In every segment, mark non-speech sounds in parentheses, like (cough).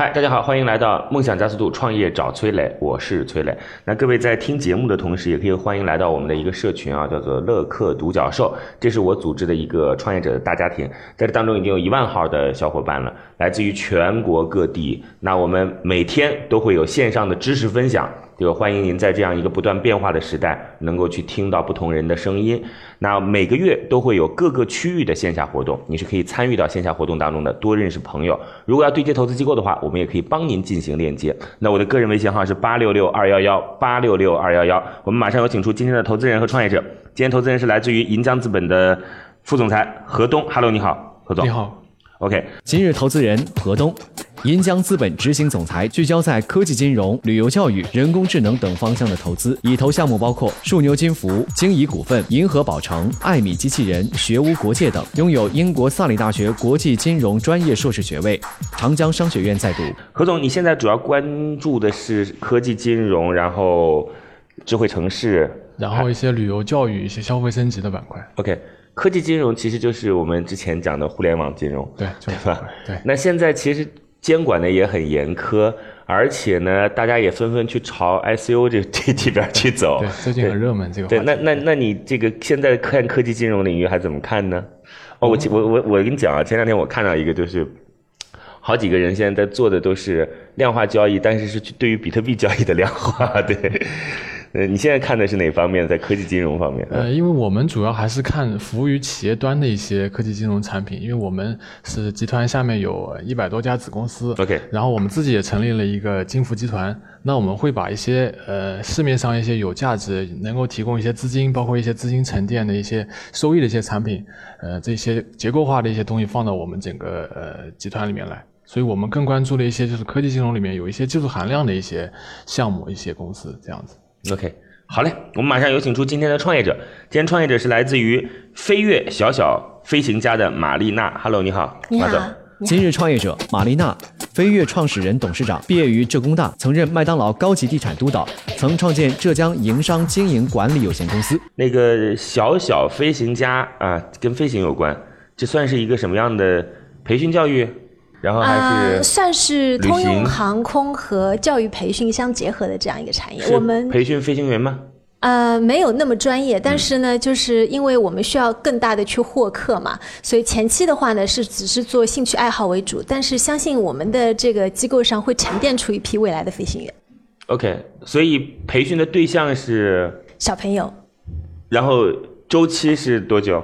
嗨，大家好，欢迎来到梦想加速度创业找崔磊，我是崔磊。那各位在听节目的同时，也可以欢迎来到我们的一个社群啊，叫做乐客独角兽，这是我组织的一个创业者的大家庭，在这当中已经有一万号的小伙伴了，来自于全国各地。那我们每天都会有线上的知识分享。这个欢迎您在这样一个不断变化的时代，能够去听到不同人的声音。那每个月都会有各个区域的线下活动，你是可以参与到线下活动当中的，多认识朋友。如果要对接投资机构的话，我们也可以帮您进行链接。那我的个人微信号是八六六二幺幺八六六二幺幺。我们马上有请出今天的投资人和创业者。今天投资人是来自于银江资本的副总裁何东。Hello，你好，何总。你好。OK，今日投资人何东，银江资本执行总裁，聚焦在科技金融、旅游教育、人工智能等方向的投资，已投项目包括数牛金服、京怡股份、银河宝城、艾米机器人、学无国界等，拥有英国萨里大学国际金融专业硕士学位，长江商学院在读。何总，你现在主要关注的是科技金融，然后智慧城市，然后一些旅游教育、一些消费升级的板块。OK。科技金融其实就是我们之前讲的互联网金融，对对吧？对。那现在其实监管的也很严苛，而且呢，大家也纷纷去朝 ICO 这 (laughs) 这这边去走。对，最近很热门这个。对，那那那你这个现在看科技金融领域还怎么看呢？哦，我我我我跟你讲啊，前两天我看到一个，就是好几个人现在在做的都是量化交易，但是是对于比特币交易的量化，对。呃，你现在看的是哪方面？在科技金融方面？呃，因为我们主要还是看服务于企业端的一些科技金融产品，因为我们是集团下面有一百多家子公司。OK。然后我们自己也成立了一个金服集团，那我们会把一些呃市面上一些有价值、能够提供一些资金，包括一些资金沉淀的一些收益的一些产品，呃，这些结构化的一些东西放到我们整个呃集团里面来。所以我们更关注的一些就是科技金融里面有一些技术含量的一些项目、一些公司这样子。OK，好嘞，我们马上有请出今天的创业者。今天创业者是来自于飞跃小小飞行家的玛丽娜。Hello，你好，你好。今日创业者玛丽娜，飞跃创始人、董事长，毕业于浙工大，曾任麦当劳高级地产督导，曾创建浙江营商经营管理有限公司。那个小小飞行家啊，跟飞行有关，这算是一个什么样的培训教育？然后还是算是通用航空和教育培训相结合的这样一个产业。我们培训飞行员吗？呃，没有那么专业，但是呢，就是因为我们需要更大的去获客嘛，所以前期的话呢是只是做兴趣爱好为主。但是相信我们的这个机构上会沉淀出一批未来的飞行员。OK，所以培训的对象是小朋友。然后周期是多久？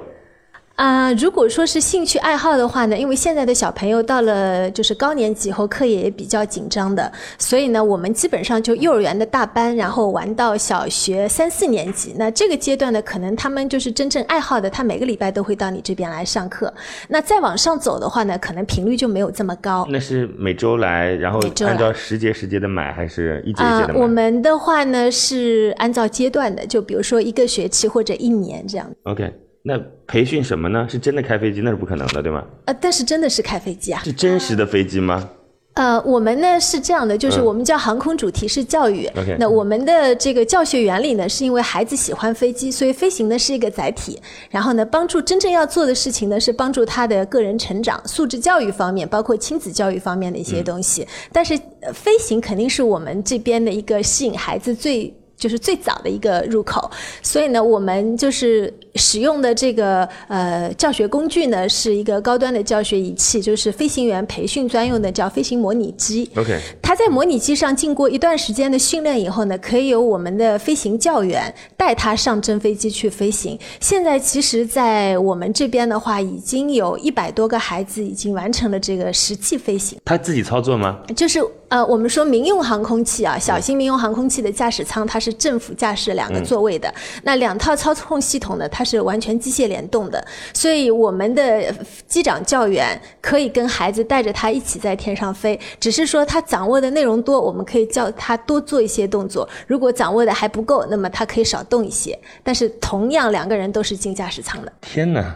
啊，如果说是兴趣爱好的话呢，因为现在的小朋友到了就是高年级以后，课业也比较紧张的，所以呢，我们基本上就幼儿园的大班，然后玩到小学三四年级。那这个阶段呢，可能他们就是真正爱好的，他每个礼拜都会到你这边来上课。那再往上走的话呢，可能频率就没有这么高。那是每周来，然后按照时节时节的买，还是一节一节的买？我们的话呢是按照阶段的，就比如说一个学期或者一年这样。OK。那培训什么呢？是真的开飞机？那是不可能的，对吗？呃，但是真的是开飞机啊？是真实的飞机吗？呃，我们呢是这样的，就是我们叫航空主题式教育。那我们的这个教学原理呢，是因为孩子喜欢飞机，所以飞行呢是一个载体。然后呢，帮助真正要做的事情呢，是帮助他的个人成长、素质教育方面，包括亲子教育方面的一些东西。但是飞行肯定是我们这边的一个吸引孩子最。就是最早的一个入口，所以呢，我们就是使用的这个呃教学工具呢，是一个高端的教学仪器，就是飞行员培训专用的，叫飞行模拟机。OK，它在模拟机上经过一段时间的训练以后呢，可以由我们的飞行教员带他上真飞机去飞行。现在其实，在我们这边的话，已经有一百多个孩子已经完成了这个实际飞行。他自己操作吗？就是呃，我们说民用航空器啊，小型民用航空器的驾驶舱它是正副驾驶两个座位的，那两套操控系统呢，它是完全机械联动的，所以我们的机长教员可以跟孩子带着他一起在天上飞，只是说他掌握的内容多，我们可以叫他多做一些动作；如果掌握的还不够，那么他可以少动一些。但是同样两个人都是进驾驶舱的。天哪，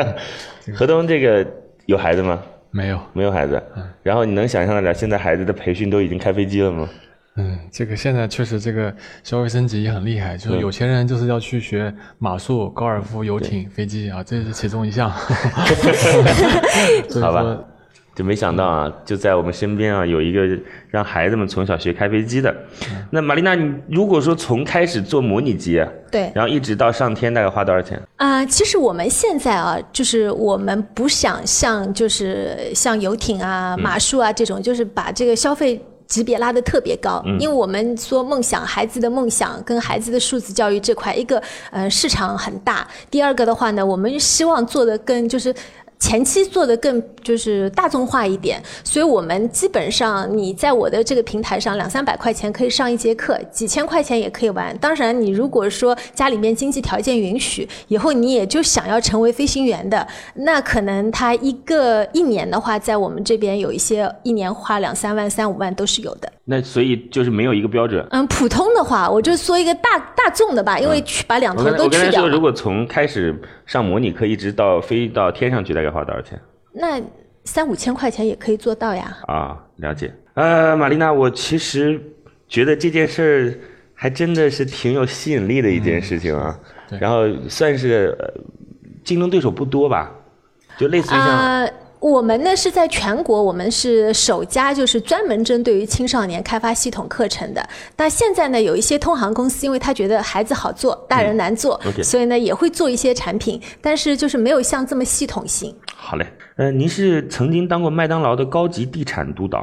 (laughs) 何东这个有孩子吗？没有，没有孩子。然后你能想象得了，现在孩子的培训都已经开飞机了吗？嗯，这个现在确实这个消费升级也很厉害，就是有钱人就是要去学马术、高尔夫、游艇、飞机啊，这是其中一项。(laughs) 好吧，就没想到啊，就在我们身边啊，有一个让孩子们从小学开飞机的。那玛丽娜，你如果说从开始做模拟机，对，然后一直到上天，大概花多少钱？啊、其实我们现在啊，就是我们不想像就是像游艇啊、马术啊这种，就是把这个消费。级别拉得特别高，因为我们说梦想，孩子的梦想跟孩子的数字教育这块，一个呃市场很大，第二个的话呢，我们希望做的更就是。前期做的更就是大众化一点，所以我们基本上你在我的这个平台上两三百块钱可以上一节课，几千块钱也可以玩。当然，你如果说家里面经济条件允许，以后你也就想要成为飞行员的，那可能他一个一年的话，在我们这边有一些一年花两三万、三五万都是有的。那所以就是没有一个标准。嗯，普通的话，我就说一个大大众的吧，因为去把两头都去掉了如果从开始上模拟课一直到飞到天上去，大概花多少钱？那三五千块钱也可以做到呀。啊，了解。呃，玛丽娜，我其实觉得这件事儿还真的是挺有吸引力的一件事情啊。对然后算是、呃、竞争对手不多吧，就类似于像、啊、我们呢是在全国，我们是首家就是专门针对于青少年开发系统课程的。那现在呢，有一些通航公司，因为他觉得孩子好做，大人难做所以呢也会做一些产品，但是就是没有像这么系统性。好嘞。呃，您是曾经当过麦当劳的高级地产督导，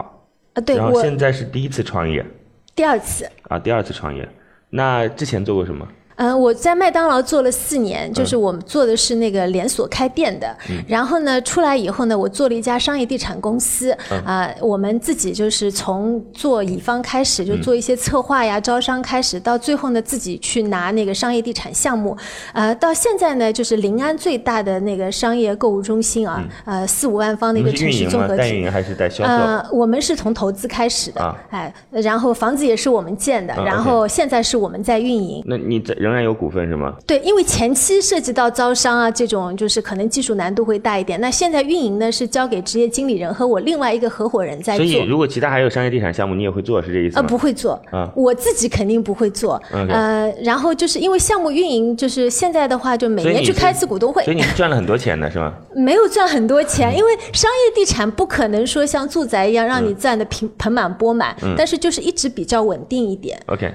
啊，对然后现在是第一次创业第二次，啊，第二次创业。那之前做过什么？嗯，我在麦当劳做了四年，就是我们做的是那个连锁开店的。然后呢，出来以后呢，我做了一家商业地产公司。啊、我们自己就是从做乙方开始，就做一些策划呀、招商开始，到最后呢，自己去拿那个商业地产项目。呃，到现在呢，就是临安最大的那个商业购物中心啊，呃，四五万方的一个城市？综合体。代运营还是带销售？呃，我们是从投资开始的，啊哎，然后房子也是我们建的，啊然后现在是我们在运营。那你在仍然有股份是吗？对，因为前期涉及到招商啊，这种就是可能技术难度会大一点。那现在运营呢是交给职业经理人和我另外一个合伙人在所以做。如果其他还有商业地产项目，你也会做，是这意思呃，吗？不会做，啊我自己肯定不会做。呃，然后就是因为项目运营，就是现在的话，就每年去开一次股东会所，以你赚了很多钱的是吗？没有赚很多钱，因为商业地产不可能说像住宅一样让你赚的盆盆满钵满，但是就是一直比较稳定一点。OK，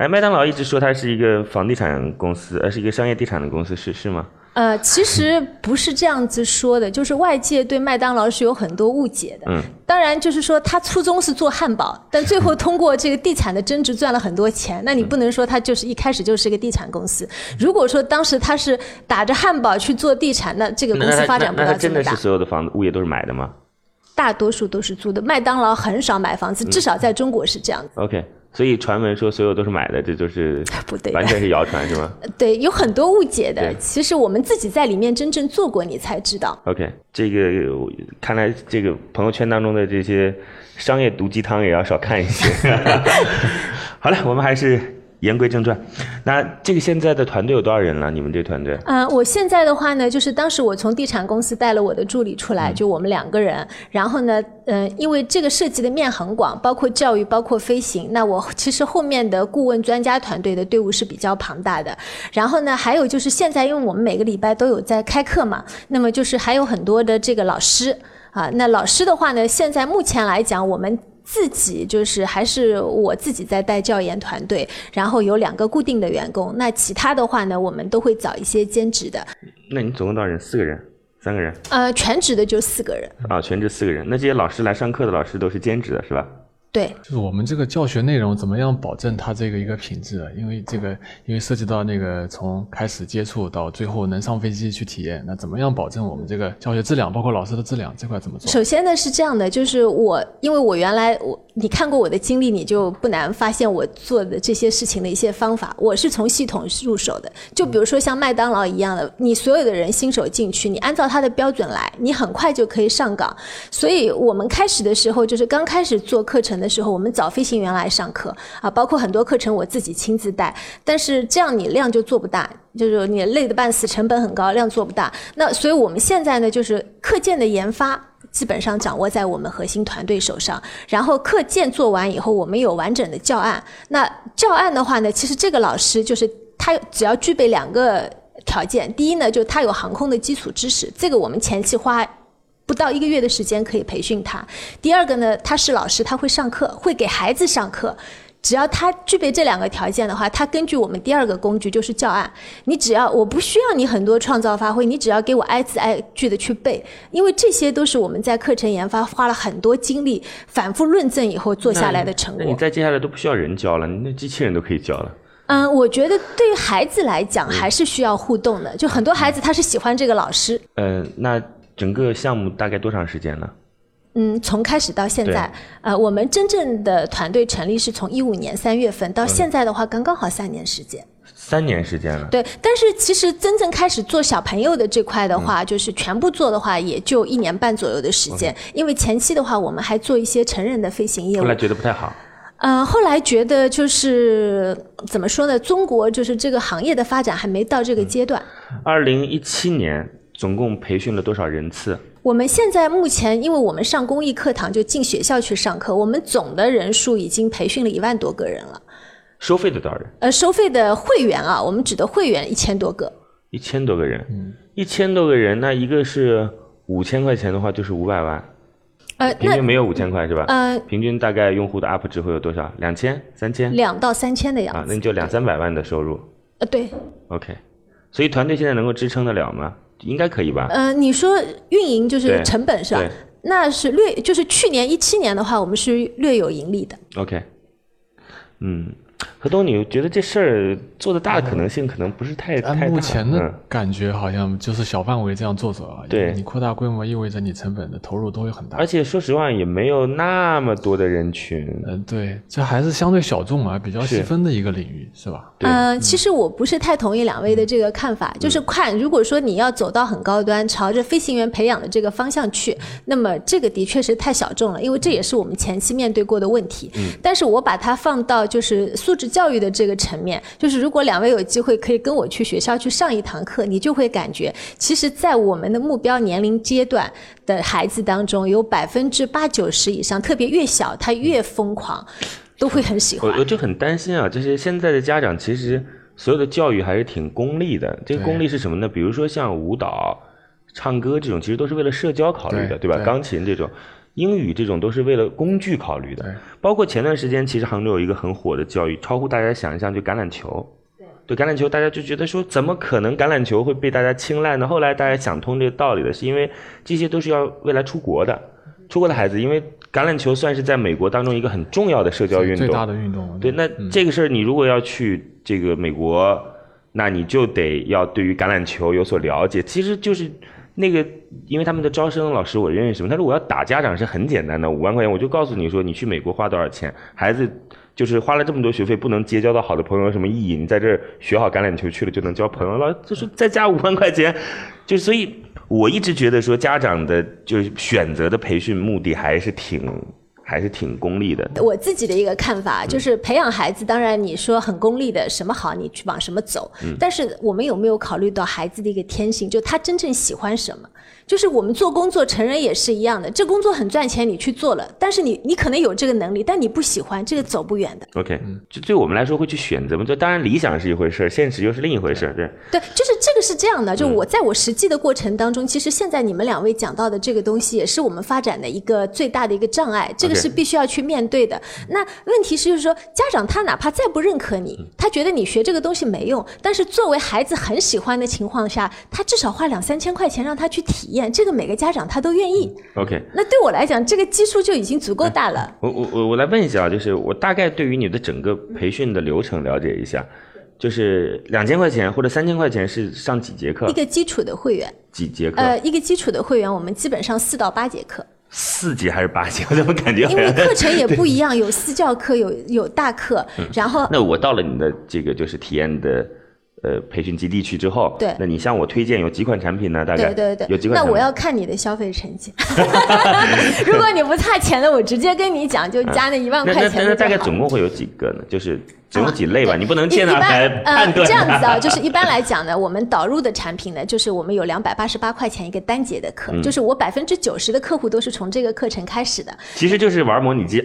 哎，麦当劳一直说它是一个房地产公司，而，是一个商业地产的公司，是是吗？呃，其实不是这样子说的，就是外界对麦当劳是有很多误解的。嗯，当然就是说他初衷是做汉堡，但最后通过这个地产的增值赚了很多钱。那你不能说他就是一开始就是一个地产公司。如果说当时他是打着汉堡去做地产，那这个公司发展不那那到这么大它真的是。所有的房子物业都是买的吗大多数都是租的，麦当劳很少买房子，至少在中国是这样子。？OK，所以传闻说所有都是买的，这就是 (laughs) 不对完全是谣传是吗 (laughs) 对，有很多误解的。其实我们自己在里面真正做过，你才知道。？OK，这个看来这个朋友圈当中的这些商业毒鸡汤也要少看一些。(laughs) 好了，我们还是言归正传。那这个现在的团队有多少人了？你们这个团队？嗯、我现在的话呢，就是当时我从地产公司带了我的助理出来，就我们两个人。然后呢，嗯、因为这个涉及的面很广，包括教育，包括飞行。那我其实后面的顾问专家团队的队伍是比较庞大的。然后呢，还有就是现在，因为我们每个礼拜都有在开课嘛，那么就是还有很多的这个老师啊。那老师的话呢，现在目前来讲，我们。自己就是还是我自己在带教研团队，然后有两个固定的员工，那其他的话呢，我们都会找一些兼职的，那你总共多少人？四个人？三个人？呃，全职的就四个人，啊，全职四个人。那这些老师来上课的老师都是兼职的是吧？对，就是我们这个教学内容怎么样保证它这个一个品质啊？因为这个因为涉及到那个从开始接触到最后能上飞机去体验，那怎么样保证我们这个教学质量，包括老师的质量这块怎么做？首先呢是这样的，就是我因为我原来我你看过我的经历，你就不难发现我做的这些事情的一些方法。我是从系统入手的，就比如说像麦当劳一样的，你所有的人新手进去，你按照他的标准来，你很快就可以上岗。所以我们开始的时候，就是刚开始做课程的时候，我们找飞行员来上课啊，包括很多课程我自己亲自带，但是这样你量就做不大，就是你累得半死，成本很高，量做不大。那所以我们现在呢，就是课件的研发。基本上掌握在我们核心团队手上，然后课件做完以后，我们有完整的教案。那教案的话呢，其实这个老师就是他只要具备两个条件，第一呢，就他有航空的基础知识，这个我们前期花不到一个月的时间可以培训他；第二个呢，他是老师，他会上课，会给孩子上课。只要他具备这两个条件的话，他根据我们第二个工具就是教案，你只要我不需要你很多创造发挥，你只要给我挨字挨句的去背，因为这些都是我们在课程研发花了很多精力反复论证以后做下来的成果。那你再接下来都不需要人教了，你那机器人都可以教了。嗯，我觉得对于孩子来讲还是需要互动的，就很多孩子他是喜欢这个老师。呃，那整个项目大概多长时间呢？嗯，从开始到现在，呃，我们真正的团队成立是从一五年三月份到现在的话，刚刚好三年时间。三年时间了。对，但是其实真正开始做小朋友的这块的话，就是全部做的话，也就一年半左右的时间。因为前期的话，我们还做一些成人的飞行业务。后来觉得不太好。嗯，后来觉得就是怎么说呢？中国就是这个行业的发展还没到这个阶段。二零一七年总共培训了多少人次？我们现在目前，因为我们上公益课堂就进学校去上课，我们总的人数已经培训了一万多个人了。收费的多少人？呃，收费的会员啊，我们指的会员一千多个。一千多个人，嗯，一千多个人，那一个是五千块钱的话，就是五百万。呃，平均没有五千块是吧？呃，平均大概用户的 UP 值会有多少？两千、三千？两到三千的样子。啊，那你就两三百万的收入。呃，对。OK，所以团队现在能够支撑得了吗？应该可以吧？嗯，你说运营就是成本是吧？那是略，就是去年一七年的话，我们是略有盈利的。OK，嗯。何东，你觉得这事儿做的大的可能性可能不是太太大？目前的感觉好像就是小范围这样做做啊。对，你扩大规模意味着你成本的投入都会很大。而且说实话，也没有那么多的人群。嗯，对，这还是相对小众啊，比较细分的一个领域，是吧？嗯，其实我不是太同意两位的这个看法，就是看如果说你要走到很高端，朝着飞行员培养的这个方向去，那么这个的确是太小众了，因为这也是我们前期面对过的问题。嗯，但是我把它放到就是素质。教育的这个层面，就是如果两位有机会可以跟我去学校去上一堂课，你就会感觉，其实，在我们的目标年龄阶段的孩子当中，有百分之八九十以上，特别越小他越疯狂，都会很喜欢。我我就很担心啊，就是现在的家长其实所有的教育还是挺功利的。这个功利是什么呢？比如说像舞蹈、唱歌这种，其实都是为了社交考虑的，对吧？钢琴这种。英语这种都是为了工具考虑的，包括前段时间，其实杭州有一个很火的教育，超乎大家想象，就橄榄球。对，橄榄球大家就觉得说，怎么可能橄榄球会被大家青睐呢？后来大家想通这个道理的，是因为这些都是要未来出国的，出国的孩子，因为橄榄球算是在美国当中一个很重要的社交运动，最大的运动。对，那这个事儿你如果要去这个美国，那你就得要对于橄榄球有所了解，其实就是。那个，因为他们的招生老师我认识嘛，他说我要打家长是很简单的，五万块钱我就告诉你说，你去美国花多少钱，孩子就是花了这么多学费，不能结交到好的朋友有什么意义？你在这儿学好橄榄球去了就能交朋友了，就是再加五万块钱，就所以我一直觉得说家长的就是选择的培训目的还是挺。还是挺功利的。我自己的一个看法就是，培养孩子，当然你说很功利的，什么好你去往什么走。但是我们有没有考虑到孩子的一个天性，就他真正喜欢什么？就是我们做工作，成人也是一样的。这工作很赚钱，你去做了，但是你你可能有这个能力，但你不喜欢，这个走不远的。OK，就对我们来说会去选择嘛？就当然理想是一回事，现实又是另一回事，对。对，就是这个是这样的。就我在我实际的过程当中，其实现在你们两位讲到的这个东西，也是我们发展的一个最大的一个障碍。这个是必须要去面对的。那问题是就是说，家长他哪怕再不认可你，他觉得你学这个东西没用，但是作为孩子很喜欢的情况下，他至少花两三千块钱让他去体验。这个每个家长他都愿意。OK，那对我来讲，这个基数就已经足够大了。我我我我来问一下啊，就是我大概对于你的整个培训的流程了解一下，就是两千块钱或者三千块钱是上几节课？一个基础的会员。几节课？呃，一个基础的会员，我们基本上四到八节课。四级还是八级？(laughs) 我怎么感觉因为？课程也不一样，有私教课，有有大课，嗯然后那我到了你的这个就是体验的呃培训基地去之后，对那你向我推荐有几款产品呢？大概对对对，有几款产品？那我要看你的消费成绩。(laughs) 如果你不差钱的，我直接跟你讲，就加那一万那那那块钱的就好大概总共会有几个呢？就是总有几类吧？啊你不能见到来一般 (laughs) 呃判断这样子啊，就是一般来讲呢，我们导入的产品呢，就是我们有两百八十八块钱一个单节的课，嗯就是我百分之九十的客户都是从这个课程开始的，其实就是玩模拟机。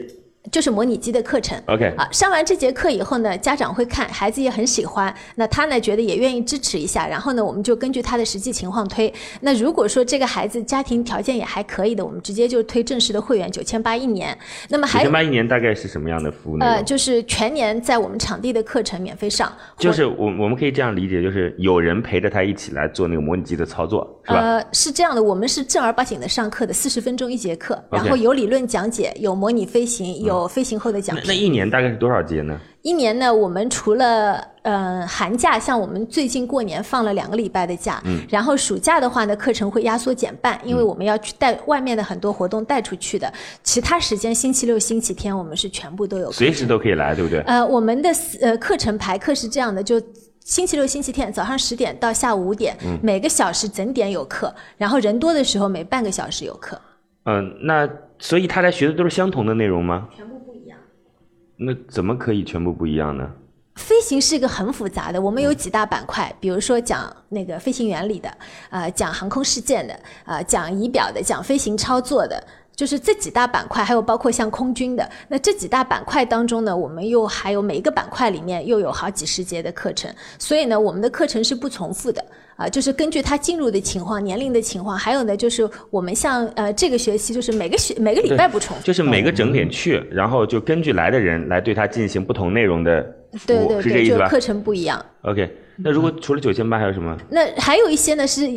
就是模拟机的课程。OK，啊，上完这节课以后呢，家长会看，孩子也很喜欢，那他呢觉得也愿意支持一下，然后呢，我们就根据他的实际情况推。那如果说这个孩子家庭条件也还可以的，我们直接就推正式的会员九千八一年。那么还有九千八一年大概是什么样的服务呢呃，就是全年在我们场地的课程免费上，就是我我们可以这样理解，就是有人陪着他一起来做那个模拟机的操作，是吧？呃，是这样的，我们是正儿八经的上课的，四十分钟一节课，然后有理论讲解，有模拟飞行，有飞行后的奖那那。一年大概是多少节呢？一年呢，我们除了呃寒假，像我们最近过年放了两个礼拜的假，嗯然后暑假的话呢，课程会压缩减半，因为我们要去带外面的很多活动带出去的。其他时间，星期六、星期天，我们是全部都有课随时都可以来，对不对？呃，我们的呃课程排课是这样的，就星期六、星期天早上十点到下午五点，嗯每个小时整点有课，然后人多的时候每半个小时有课。嗯、那所以他俩学的都是相同的内容吗？全部不一样。那怎么可以全部不一样呢？飞行是一个很复杂的，我们有几大板块，比如说讲那个飞行原理的，呃，讲航空事件的，呃，讲仪表的，讲飞行操作的。就是这几大板块，还有包括像空军的，那这几大板块当中呢，我们又还有每一个板块里面又有好几十节的课程，所以呢，我们的课程是不重复的啊、就是根据他进入的情况、年龄的情况，还有呢，就是我们像呃这个学期就是每个学每个礼拜不重复，就是每个整点去，然后就根据来的人来对他进行不同内容的，对对对，是这意思吧就课程不一样。？OK，那如果除了九千八还有什么？那还有一些呢是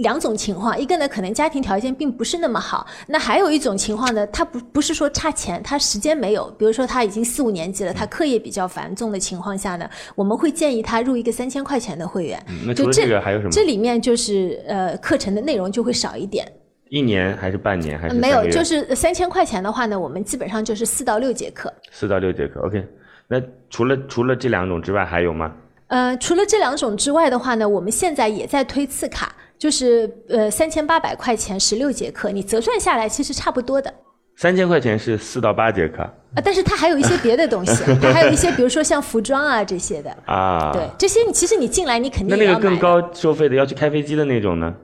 两种情况，一个呢可能家庭条件并不是那么好，那还有一种情况呢，他不不是说差钱，他时间没有，比如说他已经四五年级了，他课业比较繁重的情况下呢，我们会建议他入一个三千块钱的会员。嗯那除了这个还有什么？这里面就是呃课程的内容就会少一点，一年还是半年还是没有，就是三千块钱的话呢，我们基本上就是四到六节课。四到六节课。OK，那除了除了这两种之外还有吗？呃，除了这两种之外的话呢，我们现在也在推次卡，就是呃三千八百块钱十六节课，你折算下来其实差不多的。三千块钱是四到八节课啊，但是它还有一些别的东西，它还有一些，比如说像服装啊这些的，啊。对，这些你其实你进来你肯定那那个更。高收费的要去开飞机的那种呢？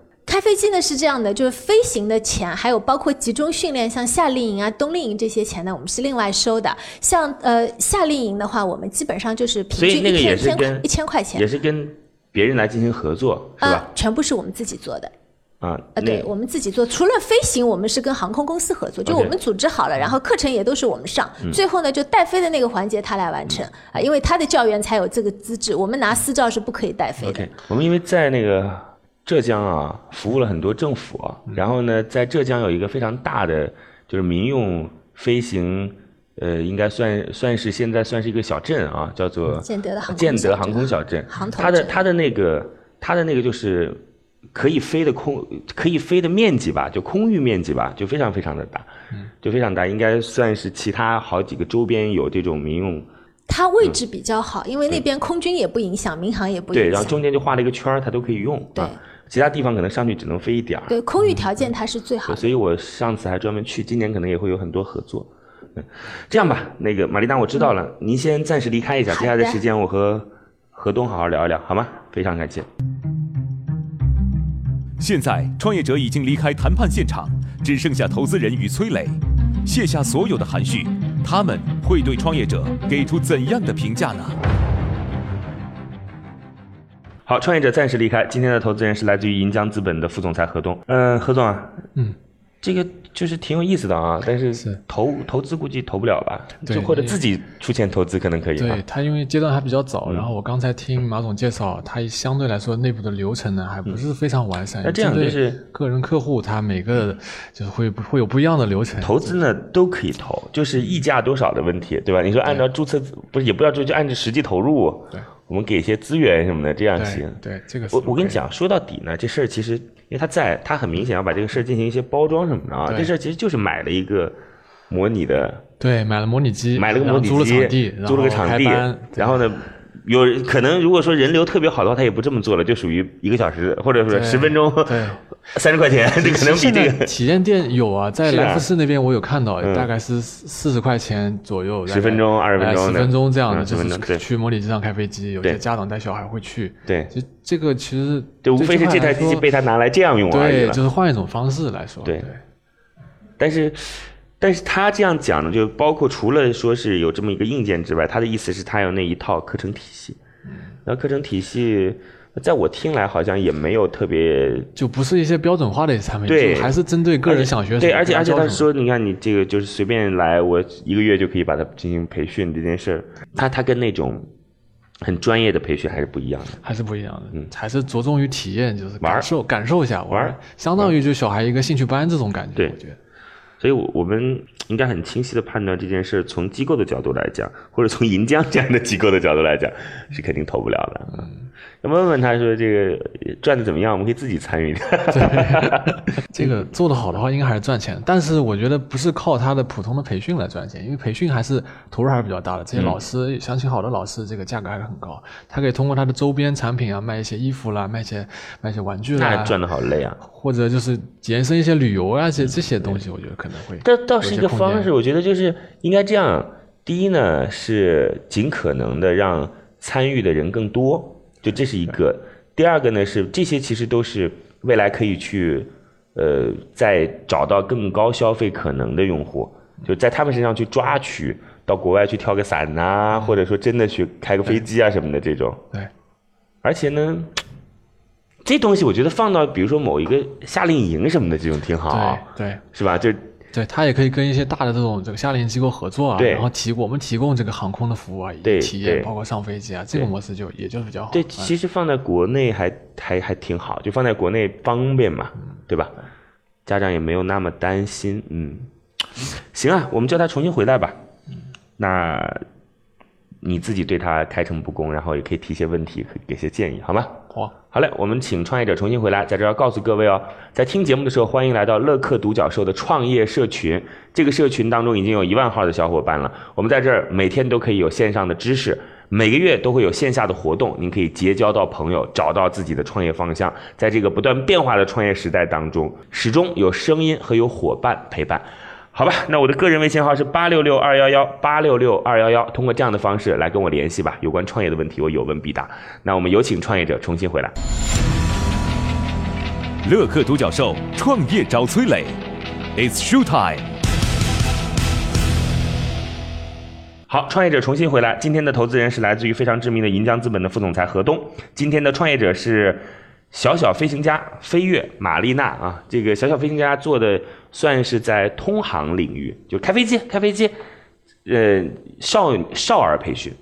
开飞机呢是这样的，就是飞行的钱，还有包括集中训练，像夏令营啊、冬令营这些钱呢，我们是另外收的。像呃夏令营的话，我们基本上就是平均一千一千块钱也，是跟别人来进行合作，是吧啊？，全部是我们自己做的。啊，对，我们自己做。除了飞行，我们是跟航空公司合作，就我们组织好了，然后课程也都是我们上，嗯最后呢就带飞的那个环节他来完成啊，因为他的教员才有这个资质，我们拿私照是不可以带飞的。我们因为在那个浙江啊，服务了很多政府啊，然后呢，在浙江有一个非常大的就是民用飞行，呃，应该算算是现在算是一个小镇啊，叫做建德的航空建德航小镇空小镇。航，它的它的那个它的那个就是可以飞的空可以飞的面积吧，就空域面积吧，就非常非常的大，就非常大，应该算是其他好几个周边有这种民用。它位置比较好，因为那边空军也不影响，民航也不，影响。对然后中间就画了一个圈儿，它都可以用。对。啊，其他地方可能上去只能飞一点儿。对空域条件它是最好的。所以我上次还专门去，今年可能也会有很多合作。嗯，这样吧，那个玛丽丹，我知道了，您先暂时离开一下，接下来的的时间我和何东好好聊一聊，好吗？非常感谢。现在，创业者已经离开谈判现场，只剩下投资人与崔磊，卸下所有的含蓄，他们会对创业者给出怎样的评价呢？好，创业者暂时离开。今天的投资人是来自于银江资本的副总裁何东。嗯，何总啊，嗯，这个就是挺有意思的啊，但是是投投资估计投不了吧？对就或者自己出钱投资可能可以啊对。他，因为阶段还比较早，然后我刚才听马总介绍，他相对来说内部的流程呢还不是非常完善。那这样就是个人客户，他每个就是会会有不一样的流程。投资呢都可以投，就是溢价多少的问题，对吧？你说按照注册不是也不要注，就按照实际投入。对，我们给一些资源什么的，这样行。对，这个我我跟你讲，说到底呢，这事儿其实因为他在，他很明显要把这个事儿进行一些包装什么的啊。这事儿其实就是买了一个模拟的，对，买了模拟机，买了个模拟机租了场地机，，租了个场地，然后呢。有可能，如果说人流特别好的话，他也不这么做了，就属于一个小时或者说对十分钟，对，三十块钱，这可能比这个体验店有啊，在是啊来福士那边我有看到，嗯大概是四十块钱左右，10分钟二十分钟的十分钟这样的，嗯就是去模拟机上开飞机，有对些家长带小孩会去。对，其实这个其实就无非是这台机器被他拿来这样用而已对，了。就是换一种方式来说。对但是，但是他这样讲呢，就包括除了说是有这么一个硬件之外，他的意思是他有那一套课程体系。那课程体系，在我听来好像也没有特别就不是一些标准化的产品，对。还是针对个人想学什么对，而且而且他说，你看你这个就是随便来，我一个月就可以把它进行培训这件事儿，他他跟那种很专业的培训还是不一样的。还是不一样的，嗯。还是着重于体验，就是玩感受感受一下玩相当于就小孩一个兴趣班这种感觉。对。我觉得所以我，我们应该很清晰的判断这件事，从机构的角度来讲，或者从银江这样的机构的角度来讲，是肯定投不了的。嗯，要问问他说这个赚的怎么样，我们可以自己参与。这个做得好的话，应该还是赚钱。但是我觉得不是靠他的普通的培训来赚钱，因为培训还是投入还是比较大的。嗯这些老师，想请好的老师，这个价格还是很高。他可以通过他的周边产品啊，卖一些衣服啦，卖一些卖一些玩具啦，那赚的好累啊！或者就是延伸一些旅游啊，这这些东西，我觉得可能会。这倒是一个方式，我觉得就是应该这样。第一呢，是尽可能的让参与的人更多，就这是一个。第二个呢是这些其实都是未来可以去，呃，再找到更高消费可能的用户，就在他们身上去抓取到国外去跳个伞呐、或者说真的去开个飞机啊什么的这种。对，而且呢，这东西我觉得放到比如说某一个夏令营什么的这种挺好，对对是吧？就对，他也可以跟一些大的这种这个夏令营机构合作啊，对然后提我们提供这个航空的服务啊，对体验包括上飞机啊，这个模式就也就比较好。对，嗯其实放在国内还还还挺好，就放在国内方便嘛，对吧？家长也没有那么担心，嗯，行啊，我们叫他重新回来吧。那你自己对他开诚布公，然后也可以提些问题，可以给些建议，好吗？好，好嘞，我们请创业者重新回来，在这儿要告诉各位哦，在听节目的时候，欢迎来到乐客独角兽的创业社群。这个社群当中已经有一万号的小伙伴了，我们在这儿每天都可以有线上的知识，每个月都会有线下的活动，您可以结交到朋友，找到自己的创业方向。在这个不断变化的创业时代当中，始终有声音和有伙伴陪伴。好吧，那我的个人微信号是八六六二幺幺八六六二幺幺，通过这样的方式来跟我联系吧。有关创业的问题，我有问必答。那我们有请创业者重新回来。乐客独角兽创业找崔磊，It's show time。好，创业者重新回来。今天的投资人是来自于非常知名的银江资本的副总裁何东。今天的创业者是小小飞行家飞跃玛丽娜啊。这个小小飞行家做的算是在通航领域，就开飞机，开飞机，呃，少少儿培训，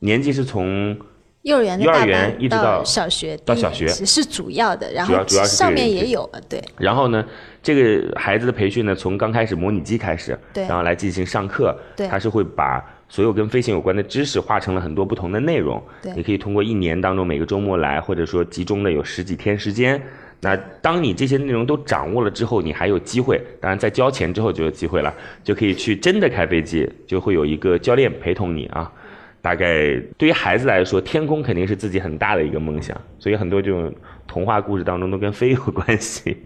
年纪是从幼儿园幼儿园一直到小学，到小学。是主要的，然后主要主要是上面也有，对。然后呢，这个孩子的培训呢，从刚开始模拟机开始，对。然后来进行上课，对。他是会把所有跟飞行有关的知识化成了很多不同的内容。对。你可以通过一年当中每个周末来，或者说集中的有十几天时间。那当你这些内容都掌握了之后，你还有机会，当然在交钱之后就有机会了，就可以去真的开飞机，就会有一个教练陪同你啊。大概对于孩子来说，天空肯定是自己很大的一个梦想，所以很多这种童话故事当中都跟飞有关系。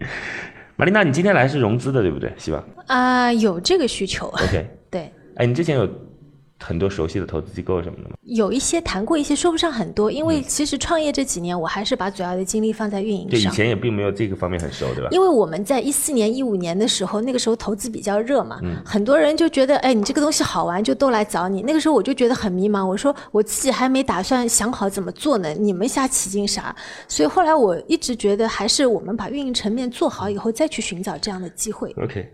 玛丽娜，你今天来是融资的，对不对？希望啊、有这个需求，OK。(laughs) 对。哎，你之前有很多熟悉的投资机构什么的吗？有一些谈过一些，说不上很多，因嗯为其实创业这几年，我还是把主要的精力放在运营对，以。前也并没有这个方面很熟，对吧？因为我们在一四年、一五年的时候，那个时候投资比较热嘛，嗯很多人就觉得，哎，你这个东西好玩，就都来找你。那个时候我就觉得很迷茫，我说我自己还没打算想好怎么做呢，你们瞎起劲啥？所以后来我一直觉得，还是我们把运营层面做好以后，再去寻找这样的机会。OK，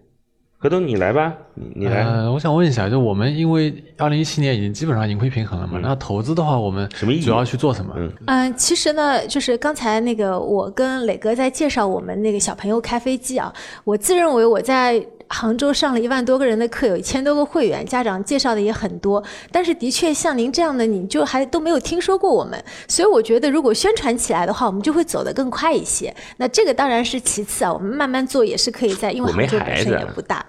何东，你来吧，你你来，呃，我想问一下，就我们因为二零一七年已经基本上盈亏平衡了嘛，那投资的话，我们嗯什么主要去做什么？嗯。嗯，其实呢，就是刚才那个我跟磊哥在介绍我们那个小朋友开飞机啊，我自认为我在杭州上了一万多个人的课，有一千多个会员，家长介绍的也很多。但是的确像您这样的，你就还都没有听说过我们。所以我觉得，如果宣传起来的话，我们就会走得更快一些。那这个当然是其次啊，我们慢慢做也是可以在，因为杭州本身也不大。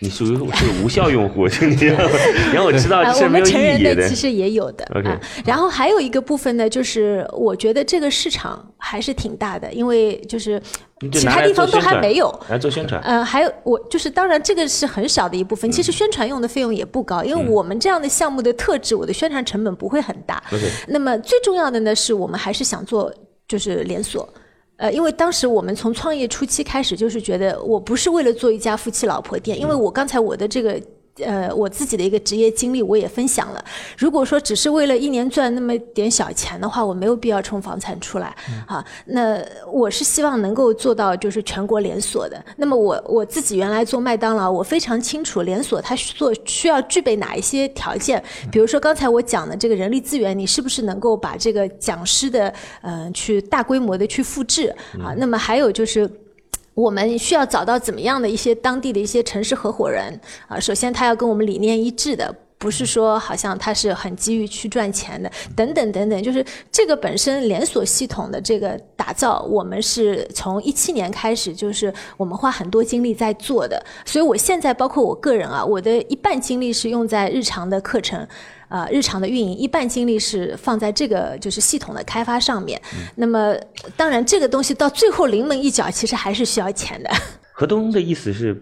你属于是无效用户，(laughs) 你知道吗？然后我知道啊，是我们没有意义成人的其实也有的 OK 啊。然后还有一个部分呢，就是我觉得这个市场还是挺大的，因为就是你就其他地方都还没有。来做宣传。呃，还有我就是，当然这个是很少的一部分。其实宣传用的费用也不高，因为我们这样的项目的特质，我的宣传成本不会很大。那么最重要的呢，是我们还是想做就是连锁。呃，因为当时我们从创业初期开始，就是觉得我不是为了做一家夫妻老婆店，因为我刚才我的这个。呃，我自己的一个职业经历我也分享了。如果说只是为了一年赚那么点小钱的话，我没有必要冲房产出来啊。那我是希望能够做到就是全国连锁的。那么我我自己原来做麦当劳，我非常清楚连锁它做需要具备哪一些条件。比如说刚才我讲的这个人力资源，你是不是能够把这个讲师的呃去大规模的去复制啊？那么还有就是。我们需要找到怎么样的一些当地的一些城市合伙人啊？首先，他要跟我们理念一致的，不是说好像他是很急于去赚钱的，等等等等。就是这个本身连锁系统的这个打造，我们是从一七年开始，就是我们花很多精力在做的。所以我现在包括我个人啊，我的一半精力是用在日常的课程。呃，日常的运营一半精力是放在这个就是系统的开发上面。那么，当然这个东西到最后临门一脚，其实还是需要钱的，何东的意思是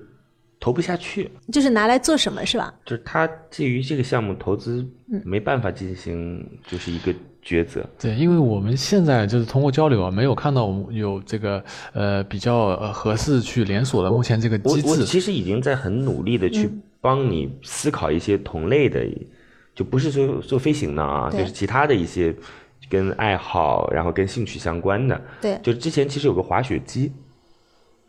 投不下去，就是拿来做什么是吧？就是他基于这个项目投资嗯没办法进行就是一个抉择。对，因为我们现在就是通过交流啊，没有看到我们有这个呃比较呃合适去连锁的目前这个我我机制。其实已经在很努力的嗯去帮你思考一些同类的，就不是说做飞行的啊，就是其他的一些跟爱好，然后跟兴趣相关的。对就之前其实有个滑雪机，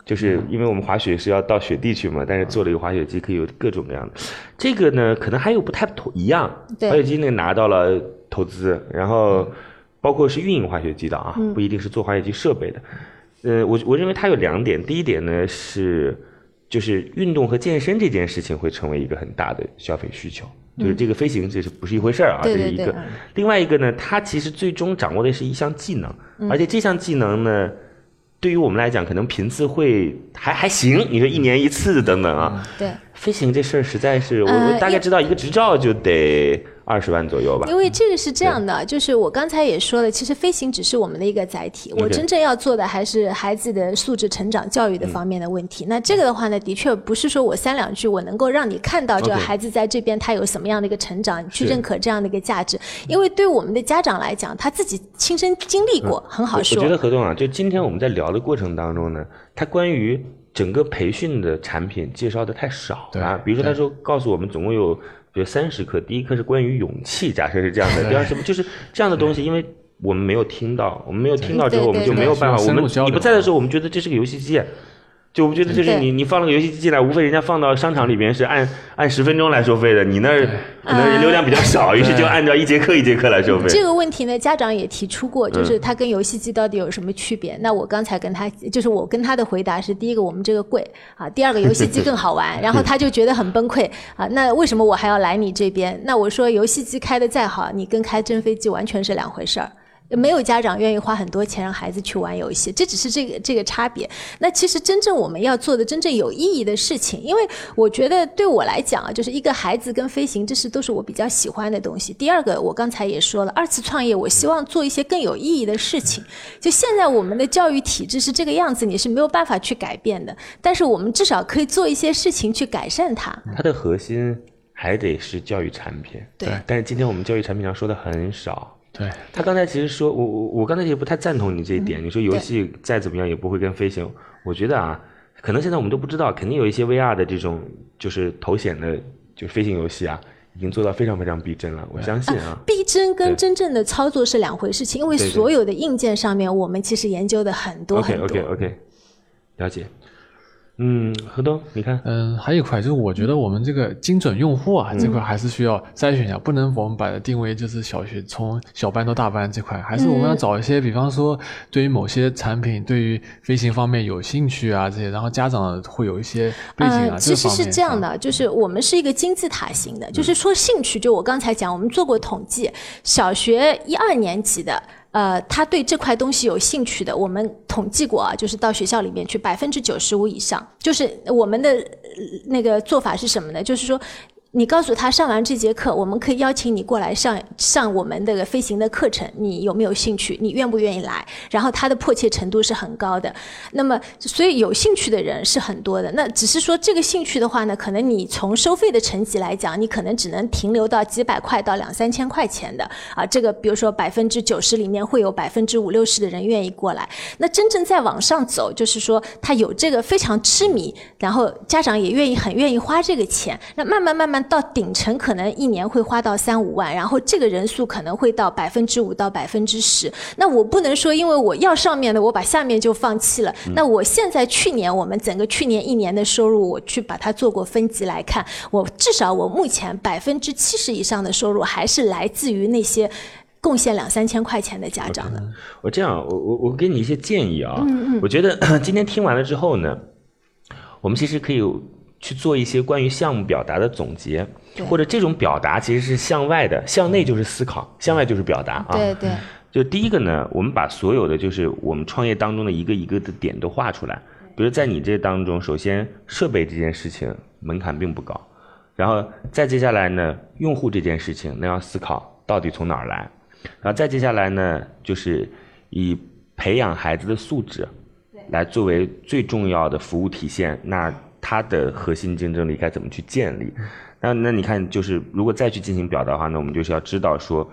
就是因为我们滑雪是要到雪地去嘛，但是做了一个滑雪机，可以有各种各样的。这个呢，可能还有不太同一样，滑雪机那个拿到了投资，然后包括是运营滑雪机的啊，嗯不一定是做滑雪机设备的。呃，我我认为它有两点，第一点呢是，就是运动和健身这件事情会成为一个很大的消费需求，就是这个飞行这是不是一回事儿啊？这是一个。另外一个呢，它其实最终掌握的是一项技能，嗯而且这项技能呢，对于我们来讲，可能频次会还还行。你说一年一次等等啊，对。飞行这事儿实在是，我呃我大概知道一个执照就得二十万左右吧因。为这个是这样的，就是我刚才也说了，其实飞行只是我们的一个载体，我真正要做的还是孩子的素质成长、教育的方面的问题。那这个的话呢，的确不是说我三两句我能够让你看到这个孩子在这边他有什么样的一个成长，你去认可这样的一个价值。因为对我们的家长来讲，他自己亲身经历过，很好说我我觉。得何总啊，就今天我们在聊的过程当中呢，他关于整个培训的产品介绍的太少了。对比如说，他说告诉我们总共有比如三十课，第一课是关于勇气，假设是这样的，第二什么就是这样的东西，因为。我们没有听到，我们没有听到之后，我们就没有办法。我们你不在的时候，我们觉得这是个游戏机，就我觉得就是你你放了个游戏机进来，无非人家放到商场里边是按按十分钟来收费的，你那儿可能人流量比较少，于是就按照一节课一节课来收费。这个问题呢，家长也提出过，嗯就是它跟游戏机到底有什么区别？那我刚才跟他，就是我跟他的回答是：第一个，我们这个贵啊；第二个，游戏机更好玩。(laughs) 然后他就觉得很崩溃啊，那为什么我还要来你这边？那我说，游戏机开的再好，你跟开真飞机完全是两回事儿。没有家长愿意花很多钱让孩子去玩游戏，这只是这个这个差别。那其实真正我们要做的真正有意义的事情，因为我觉得对我来讲啊，就是一个孩子跟飞行，这是都是我比较喜欢的东西。第二个，我刚才也说了，二次创业，我希望做一些更有意义的事情。就现在我们的教育体制是这个样子，你是没有办法去改变的，但是我们至少可以做一些事情去改善它。它的核心还得是教育产品。对但是今天我们教育产品上说的很少。对，他刚才其实说，我我我刚才也不太赞同你这一点。你说游戏再怎么样也不会跟飞行，我觉得啊，可能现在我们都不知道，肯定有一些 VR 的这种就是头显的，就是飞行游戏啊，已经做到非常非常逼真了。我相信啊，逼真跟真正的操作是两回事情，因为所有的硬件上面，我们其实研究的很多 OK 很多。OK OK，了解。嗯，何东，你看，嗯，还有一块就是我觉得我们这个精准用户啊，这块还是需要筛选一下，不能我们把它定位就是小学从小班到大班这块，还是我们要找一些，比方说对于某些产品，对于飞行方面有兴趣啊这些，然后家长会有一些背景啊，呃，其实是这样的。的，就是我们是一个金字塔型的，就是说兴趣，就我刚才讲，我们做过统计，小学一二年级的。呃，他对这块东西有兴趣的，我们统计过啊，就是到学校里面去，百分之九十五以上，就是我们的那个做法是什么呢？就是说。你告诉他上完这节课，我们可以邀请你过来上上我们的飞行的课程，你有没有兴趣？你愿不愿意来？然后他的迫切程度是很高的。那么，所以有兴趣的人是很多的。那只是说这个兴趣的话呢，可能你从收费的层级来讲，你可能只能停留到几百块到两三千块钱的啊。这个比如说百分之九十里面会有百分之五六十的人愿意过来。那真正在往上走，就是说他有这个非常痴迷，然后家长也愿意很愿意花这个钱。那慢慢慢慢。到顶层可能一年会花到三五万，然后这个人数可能会到百分之五到百分之十。那我不能说，因为我要上面的，我把下面就放弃了。那我现在去年我们整个去年一年的收入，我去把它做过分级来看，我至少我目前百分之七十以上的收入还是来自于那些贡献两三千块钱的家长的。我这样，我我我给你一些建议啊。嗯嗯。我觉得 (clears throat) 今天听完了之后呢，我们其实可以。去做一些关于项目表达的总结，或者这种表达其实是向外的，向内就是思考，向外就是表达啊。对对。就第一个呢，我们把所有的就是我们创业当中的一个一个的点都画出来。比如在你这当中，首先设备这件事情门槛并不高，然后再接下来呢，用户这件事情那要思考到底从哪儿来，然后再接下来呢，就是以培养孩子的素质，来作为最重要的服务体现。那它的核心竞争力该怎么去建立？那那你看，就是如果再去进行表达的话，那我们就是要知道说，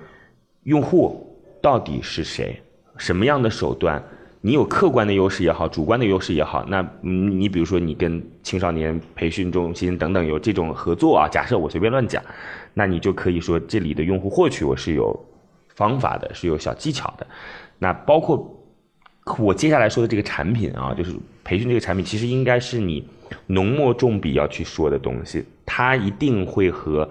用户到底是谁，什么样的手段，你有客观的优势也好，主观的优势也好，那你比如说你跟青少年培训中心等等有这种合作啊，假设我随便乱讲，那你就可以说这里的用户获取我是有方法的，是有小技巧的。那包括我接下来说的这个产品啊，就是培训这个产品，其实应该是你。浓墨重笔要去说的东西，它一定会和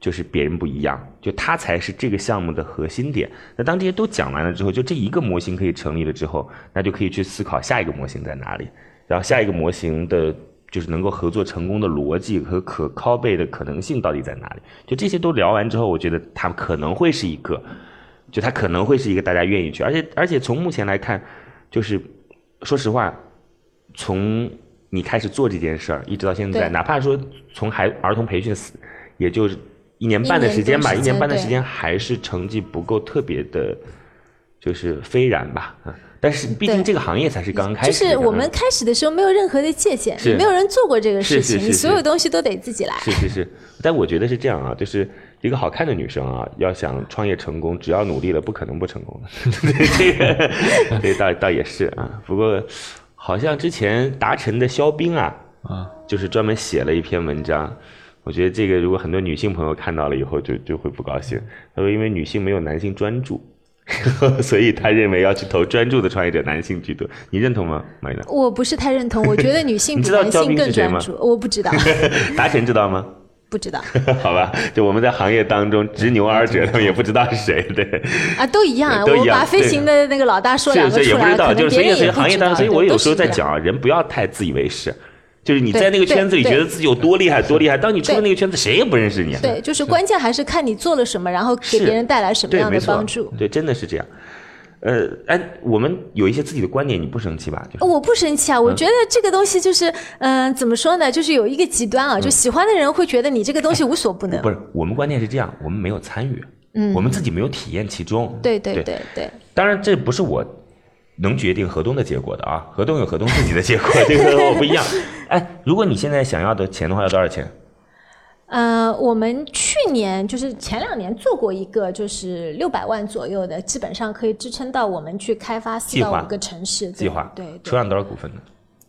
就是别人不一样，就它才是这个项目的核心点。那当这些都讲完了之后，就这一个模型可以成立了之后，那就可以去思考下一个模型在哪里，然后下一个模型的就是能够合作成功的逻辑和可拷贝的可能性到底在哪里。就这些都聊完之后，我觉得它可能会是一个，就它可能会是一个大家愿意去，而且而且从目前来看，就是说实话，从你开始做这件事儿，一直到现在，哪怕说从孩儿童培训，也就是一年半的时间吧，一年半的时间还是成绩不够特别的，就是斐然吧，但是毕竟这个行业才是刚开始。就是我们开始的时候没有任何的借鉴，没有人做过这个事情，你所有东西都得自己来。是是是，但我觉得是这样啊，就是一个好看的女生啊，要想创业成功，只要努力了，不可能不成功的。(laughs) 这个，这倒倒也是啊，不过。好像之前达成的肖冰啊，啊，就是专门写了一篇文章。我觉得这个如果很多女性朋友看到了以后，就就会不高兴。他说，因为女性没有男性专注，(laughs) 所以他认为要去投专注的创业者，男性居多。你认同吗，马一娜？我不是太认同，我觉得女性比男性更专注。我不知道。(laughs) 达成知道吗？不知道，(laughs) 好吧，就我们在行业当中执牛耳者，他们也不知道是谁，对。啊，都一样啊，(laughs) 我把飞行的那个老大说两个出来，可能别人也行业当中，所以我有时候在讲啊，人不要太自以为是，就是你在那个圈子里觉得自己有多厉害多厉害，当你出了那个圈子，谁也不认识你。对，就是关键还是看你做了什么，然后给别人带来什么样的帮助。对，真的是这样。呃，哎，我们有一些自己的观点，你不生气吧？我不生气啊，我觉得这个东西就是，嗯，怎么说呢？就是有一个极端啊，就喜欢的人会觉得你这个东西无所不能。不是，我们观念是这样，我们没有参与，嗯，我们自己没有体验其中。对对对对。当然，这不是我能决定河东的结果的啊，河东有河东自己的结果，这个和我不一样。(laughs) 哎，如果你现在想要的钱的话，要多少钱？呃，我们去年就是前两年做过一个，就是六百万左右的，基本上可以支撑到我们去开发四到五个城市。计划对，出让多少股份呢？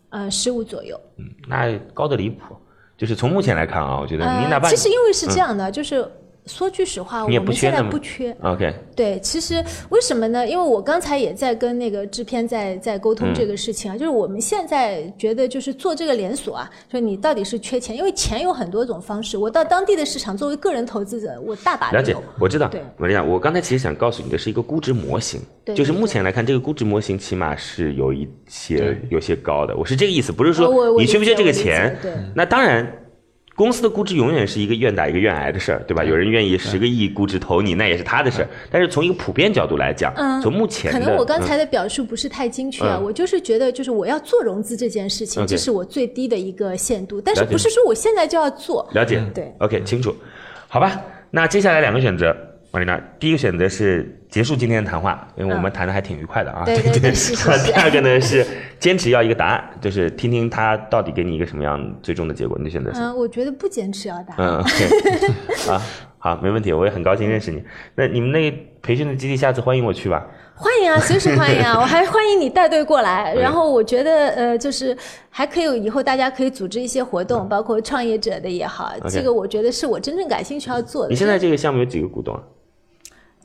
呃，十五左右。嗯，那高的离谱。就是从目前来看啊，我觉得你其实因为是这样的，就是说句实话，我也不们现在不缺。OK，对，其实为什么呢？因为我刚才也在跟那个制片在在沟通嗯这个事情啊，就是我们现在觉得就是做这个连锁啊，就你到底是缺钱，因为钱有很多种方式。我到当地的市场，作为个人投资者，我大把了解。，我知道对。我跟你讲，我刚才其实想告诉你的是一个估值模型，对就是目前来看，这个估值模型起码是有一些有些高的。我是这个意思，不是说你缺不缺这个钱对。那当然。公司的估值永远是一个愿打一个愿挨的事儿，对吧？有人愿意十个亿估值投你，那也是他的事儿。但是从一个普遍角度来讲，嗯从目前的，可能我刚嗯才的表述不是太精确啊，嗯。我就是觉得，就是我要做融资这件事情这是我最低的一个限度，但是不是说我现在就要做。了解，对，OK，清楚，好吧。那接下来两个选择，玛丽娜，第一个选择是结束今天的谈话，因为我们谈的还挺愉快的啊。(laughs) 对对对是第二个呢是坚持要一个答案，就是听听他到底给你一个什么样最终的结果，你的选择是？嗯，我觉得不坚持要答案。(laughs) 嗯，OK，啊，好，没问题，我也很高兴认识你。那你们那个培训的基地，下次欢迎我去吧。欢迎啊，随时欢迎啊！我还 (laughs) 欢迎你带队过来。然后我觉得，呃，就是还可以有以后大家可以组织一些活动，包括创业者的也好，这个我觉得是我真正感兴趣要做的。你现在这个项目有几个股东啊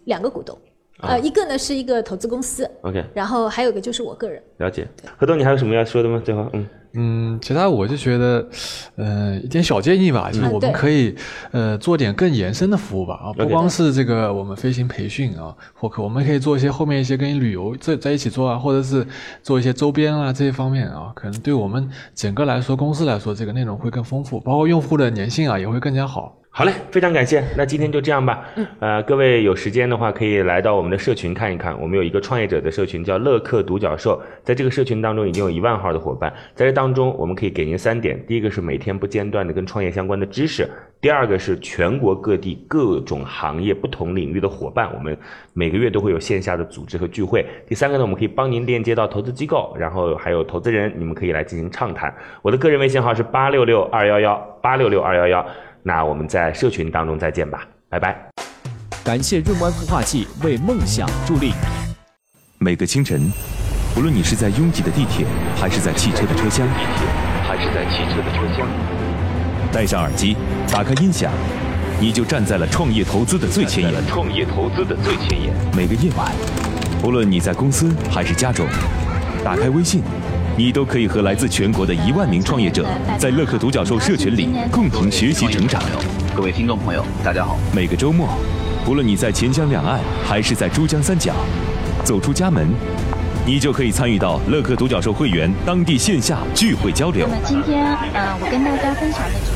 两个股东，啊呃，一个呢是一个投资公司，？OK，然后还有一个就是我个人。了解。何东，你还有什么要说的吗？最后，嗯，嗯，其他我就觉得，呃，一点小建议吧，就是我们可以，呃，做点更延伸的服务吧，啊，不光是这个我们飞行培训啊，或可我们可以做一些后面一些跟旅游在在一起做啊，或者是做一些周边啊这些方面啊，可能对我们整个来说，公司来说，这个内容会更丰富，包括用户的粘性啊也会更加好。好嘞，非常感谢。那今天就这样吧。嗯，呃，各位有时间的话，可以来到我们的社群看一看。我们有一个创业者的社群，叫乐客独角兽。在这个社群当中，已经有一万号的伙伴。在这当中，我们可以给您三点：第一个是每天不间断的跟创业相关的知识；第二个是全国各地各种行业不同领域的伙伴，我们每个月都会有线下的组织和聚会；第三个呢，我们可以帮您链接到投资机构，然后还有投资人，你们可以来进行畅谈。我的个人微信号是八六六二幺幺八六六二幺幺。那我们在社群当中再见吧，拜拜。感谢润湾孵化器为梦想助力。每个清晨，无论你是在拥挤的地铁，还是在汽车的车厢，地铁还是在汽车的车厢。戴上耳机，打开音响，你就站在了创业投资的最前沿。创业投资的最前沿。每个夜晚，无论你在公司还是家中，打开微信，你都可以和来自全国的一万名创业者，在乐客独角兽社群里共同学习成长。各位听众朋友，大家好。每个周末，不论你在钱江两岸还是在珠江三角，走出家门，你就可以参与到乐客独角兽会员当地线下聚会交流那。么今天，呃，我跟大家分享的主题